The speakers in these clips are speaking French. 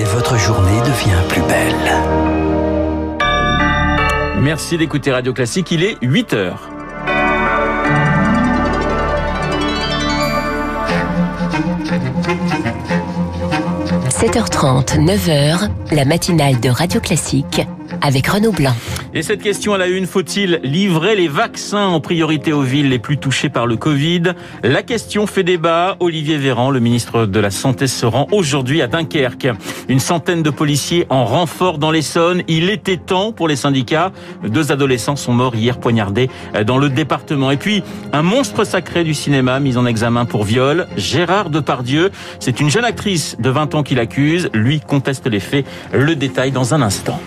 et votre journée devient plus belle. Merci d'écouter Radio Classique, il est 8 heures. 7h30, 9h, la matinale de Radio Classique avec Renaud Blanc. Et cette question à la une, faut-il livrer les vaccins en priorité aux villes les plus touchées par le Covid? La question fait débat. Olivier Véran, le ministre de la Santé, se rend aujourd'hui à Dunkerque. Une centaine de policiers en renfort dans l'Essonne. Il était temps pour les syndicats. Deux adolescents sont morts hier poignardés dans le département. Et puis, un monstre sacré du cinéma mis en examen pour viol, Gérard Depardieu. C'est une jeune actrice de 20 ans qui l'accuse. Lui conteste les faits. Le détail dans un instant.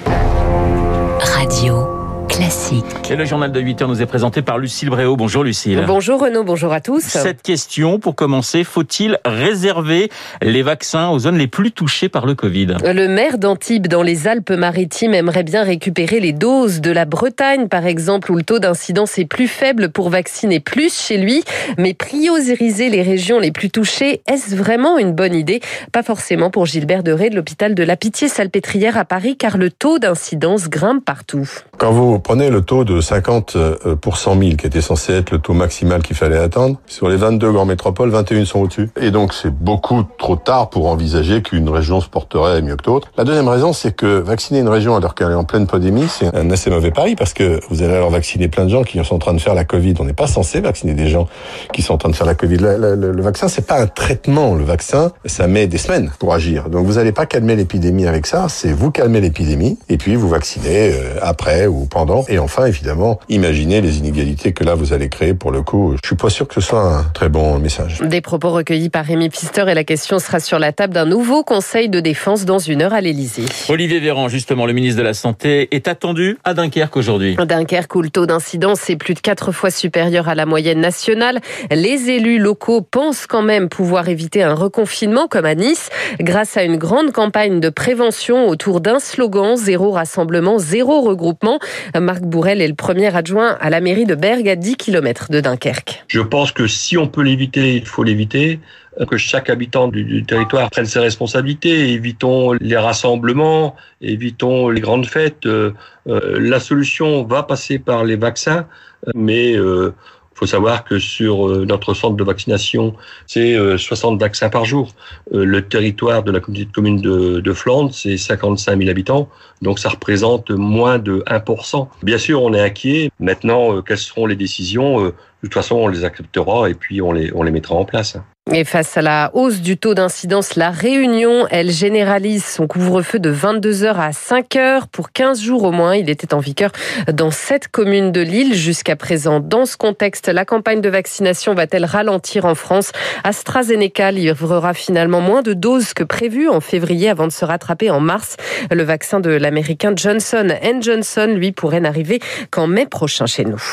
Radio. Classique. Et le journal de 8 heures nous est présenté par Lucille Bréau. Bonjour Lucille. Bonjour Renaud, bonjour à tous. Cette question, pour commencer, faut-il réserver les vaccins aux zones les plus touchées par le Covid? Le maire d'Antibes, dans les Alpes-Maritimes, aimerait bien récupérer les doses de la Bretagne, par exemple, où le taux d'incidence est plus faible pour vacciner plus chez lui. Mais prioriser les régions les plus touchées, est-ce vraiment une bonne idée? Pas forcément pour Gilbert Deré de l'hôpital de la Pitié-Salpêtrière à Paris, car le taux d'incidence grimpe partout. Quand vous prenez le taux de 50 euh, pour 100 000, qui était censé être le taux maximal qu'il fallait attendre, sur les 22 grandes métropoles, 21 sont au-dessus. Et donc c'est beaucoup trop tard pour envisager qu'une région se porterait mieux que d'autres. La deuxième raison, c'est que vacciner une région alors qu'elle est en pleine pandémie, c'est un assez mauvais pari parce que vous allez alors vacciner plein de gens qui sont en train de faire la Covid. On n'est pas censé vacciner des gens qui sont en train de faire la Covid. Le, le, le vaccin, c'est pas un traitement. Le vaccin, ça met des semaines pour agir. Donc vous n'allez pas calmer l'épidémie avec ça. C'est vous calmer l'épidémie et puis vous vaccinez euh, après ou pendant. Et enfin, évidemment, imaginez les inégalités que là vous allez créer pour le coup. Je suis pas sûr que ce soit un très bon message. Des propos recueillis par Rémi Pfister et la question sera sur la table d'un nouveau conseil de défense dans une heure à l'Elysée. Olivier Véran, justement, le ministre de la Santé, est attendu à Dunkerque aujourd'hui. Dunkerque où le taux d'incidence est plus de quatre fois supérieur à la moyenne nationale. Les élus locaux pensent quand même pouvoir éviter un reconfinement comme à Nice grâce à une grande campagne de prévention autour d'un slogan zéro rassemblement, zéro regroupement. Marc Bourrel est le premier adjoint à la mairie de Bergue à 10 km de Dunkerque. Je pense que si on peut l'éviter, il faut l'éviter que chaque habitant du, territoire prenne ses responsabilités, évitons les rassemblements, évitons les grandes fêtes. Euh, euh, la solution va passer par les vaccins, mais euh, faut savoir que sur notre centre de vaccination, c'est 60 vaccins par jour. Le territoire de la communauté de communes de, de Flandre, c'est 55 000 habitants, donc ça représente moins de 1%. Bien sûr, on est inquiet. Maintenant, quelles seront les décisions? De toute façon, on les acceptera et puis on les, on les mettra en place. Et face à la hausse du taux d'incidence, la Réunion, elle généralise son couvre-feu de 22h à 5h pour 15 jours au moins. Il était en vigueur dans sept communes de l'île jusqu'à présent. Dans ce contexte, la campagne de vaccination va-t-elle ralentir en France? AstraZeneca livrera finalement moins de doses que prévu en février avant de se rattraper en mars. Le vaccin de l'américain Johnson Johnson, lui, pourrait n'arriver qu'en mai prochain chez nous.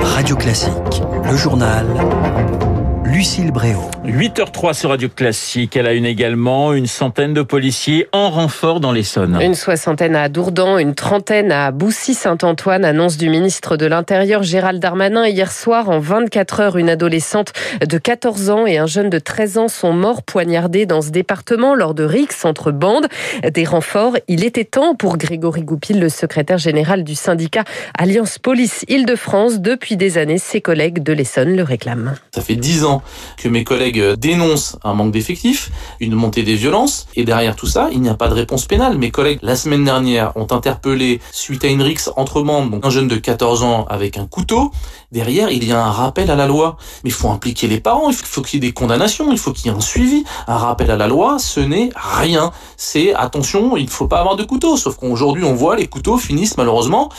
Radio Classique, le journal Lucille Bréau. 8h03 sur Radio Classique. Elle a une également une centaine de policiers en renfort dans l'Essonne. Une soixantaine à Dourdan, une trentaine à Boussy-Saint-Antoine. Annonce du ministre de l'Intérieur Gérald Darmanin. Hier soir, en 24 heures, une adolescente de 14 ans et un jeune de 13 ans sont morts poignardés dans ce département lors de rixes entre bandes. Des renforts, il était temps pour Grégory Goupil, le secrétaire général du syndicat Alliance Police Île-de-France. Depuis des années, ses collègues de l'Essonne le réclament. Ça fait 10 ans que mes collègues dénoncent un manque d'effectifs, une montée des violences, et derrière tout ça, il n'y a pas de réponse pénale. Mes collègues, la semaine dernière, ont interpellé, suite à une rixe entre donc un jeune de 14 ans avec un couteau. Derrière, il y a un rappel à la loi. Mais il faut impliquer les parents, il faut qu'il y ait des condamnations, il faut qu'il y ait un suivi. Un rappel à la loi, ce n'est rien. C'est attention, il ne faut pas avoir de couteau. Sauf qu'aujourd'hui, on voit les couteaux finissent malheureusement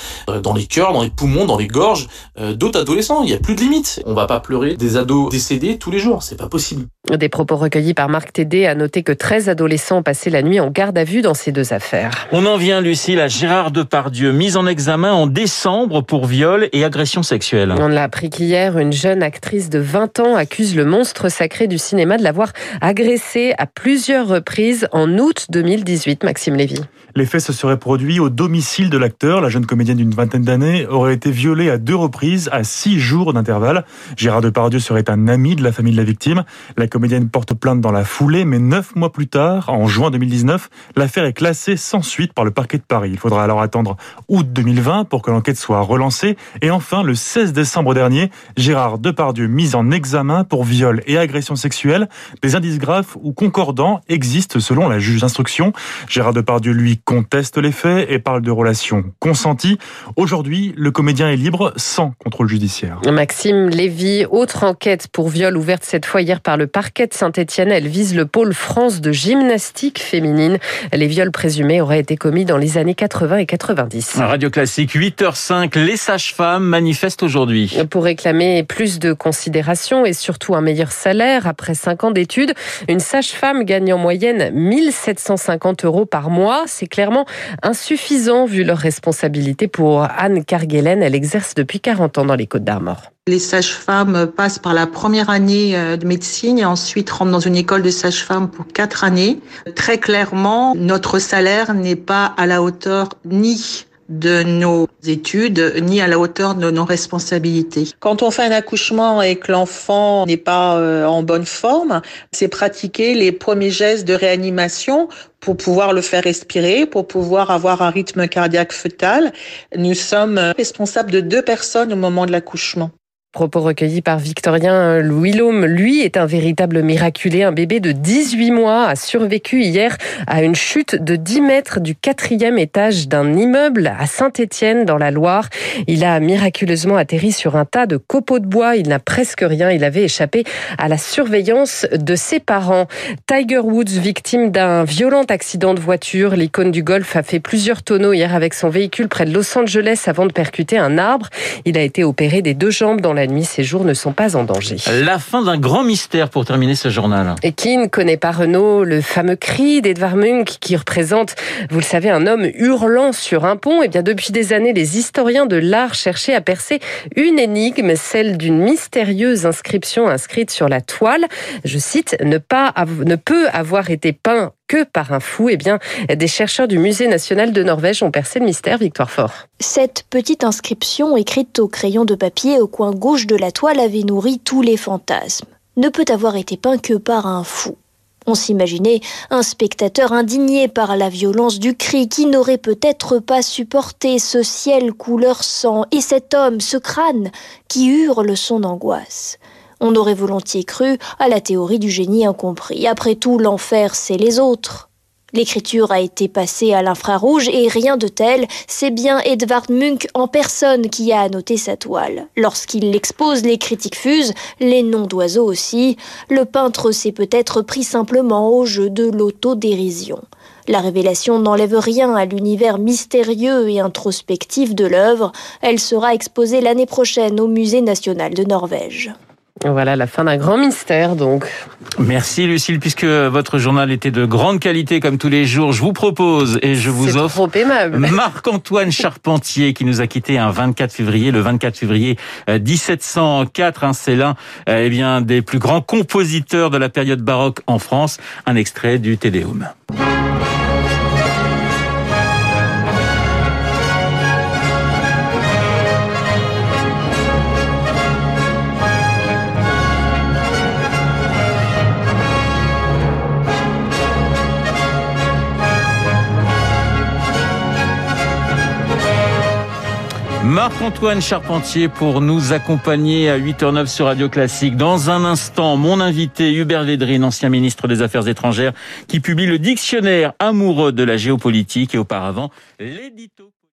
dans les cœurs, dans les poumons, dans les gorges d'autres adolescents. Il n'y a plus de limite. On va pas pleurer des ados décédés tous les jours, c'est pas possible. Des propos recueillis par Marc Tédé a noté que 13 adolescents ont passé la nuit en garde à vue dans ces deux affaires. On en vient, Lucie, à Gérard Depardieu, mise en examen en décembre pour viol et agression sexuelle. On l'a appris qu'hier, une jeune actrice de 20 ans accuse le monstre sacré du cinéma de l'avoir agressée à plusieurs reprises en août 2018, Maxime Lévy. Les faits se seraient produits au domicile de l'acteur. La jeune comédienne d'une vingtaine d'années aurait été violée à deux reprises à six jours d'intervalle. Gérard Depardieu serait un ami de la famille de la victime. La comédienne porte plainte dans la foulée, mais neuf mois plus tard, en juin 2019, l'affaire est classée sans suite par le parquet de Paris. Il faudra alors attendre août 2020 pour que l'enquête soit relancée. Et enfin, le 16 décembre dernier, Gérard Depardieu mis en examen pour viol et agression sexuelle. Des indices graves ou concordants existent selon la juge d'instruction. Gérard Depardieu, lui, conteste les faits et parle de relations consenties. Aujourd'hui, le comédien est libre sans contrôle judiciaire. Maxime Lévy, autre enquête pour viol ouverte cette fois hier par le parquet de Saint-Etienne. Elle vise le pôle France de gymnastique féminine. Les viols présumés auraient été commis dans les années 80 et 90. Radio Classique, 8h05, les sages-femmes manifestent aujourd'hui. Pour réclamer plus de considération et surtout un meilleur salaire après 5 ans d'études, une sage-femme gagne en moyenne 1750 euros par mois. C'est clairement insuffisant vu leur responsabilité pour Anne Carguelen. Elle exerce depuis 40 ans dans les Côtes d'Armor. Les sages-femmes passent par la première année euh, de médecine et ensuite rentrent dans une école de sages-femmes pour quatre années. Très clairement, notre salaire n'est pas à la hauteur ni de nos études ni à la hauteur de nos responsabilités. Quand on fait un accouchement et que l'enfant n'est pas euh, en bonne forme, c'est pratiquer les premiers gestes de réanimation pour pouvoir le faire respirer, pour pouvoir avoir un rythme cardiaque fœtal. Nous sommes responsables de deux personnes au moment de l'accouchement. Propos recueillis par Victorien Louis Laume. Lui est un véritable miraculé. Un bébé de 18 mois a survécu hier à une chute de 10 mètres du quatrième étage d'un immeuble à Saint-Étienne dans la Loire. Il a miraculeusement atterri sur un tas de copeaux de bois. Il n'a presque rien. Il avait échappé à la surveillance de ses parents. Tiger Woods, victime d'un violent accident de voiture. L'icône du golf a fait plusieurs tonneaux hier avec son véhicule près de Los Angeles avant de percuter un arbre. Il a été opéré des deux jambes dans la nuit. Ses jours ne sont pas en danger. La fin d'un grand mystère pour terminer ce journal. Et qui ne connaît pas Renault Le fameux cri d'Edvard Munch qui représente, vous le savez, un homme hurlant sur un pont. Et eh bien depuis des années, les historiens de l'art cherchaient à percer une énigme, celle d'une mystérieuse inscription inscrite sur la toile. Je cite, ne pas, ne peut avoir été peint que par un fou. Eh bien, des chercheurs du Musée national de Norvège ont percé le mystère. Victoire Fort. Cette petite inscription écrite au crayon de papier au coin gauche de la toile avait nourri tous les fantasmes. Ne peut avoir été peint que par un fou. On s'imaginait un spectateur indigné par la violence du cri qui n'aurait peut-être pas supporté ce ciel couleur sang et cet homme, ce crâne, qui hurle son angoisse. On aurait volontiers cru à la théorie du génie incompris. Après tout, l'enfer, c'est les autres. L'écriture a été passée à l'infrarouge et rien de tel, c'est bien Edvard Munch en personne qui a annoté sa toile. Lorsqu'il l'expose, les critiques fusent, les noms d'oiseaux aussi. Le peintre s'est peut-être pris simplement au jeu de l'autodérision. La révélation n'enlève rien à l'univers mystérieux et introspectif de l'œuvre. Elle sera exposée l'année prochaine au Musée national de Norvège. Voilà la fin d'un grand mystère donc. Merci Lucille, puisque votre journal était de grande qualité comme tous les jours. Je vous propose et je vous offre Marc-Antoine Charpentier qui nous a quitté un 24 février, le 24 février 1704. Euh, hein, C'est l'un euh, eh bien des plus grands compositeurs de la période baroque en France. Un extrait du Tédéum. Marc-Antoine Charpentier pour nous accompagner à 8h09 sur Radio Classique. Dans un instant, mon invité Hubert Védrine, ancien ministre des Affaires étrangères, qui publie le dictionnaire amoureux de la géopolitique et auparavant l'édito.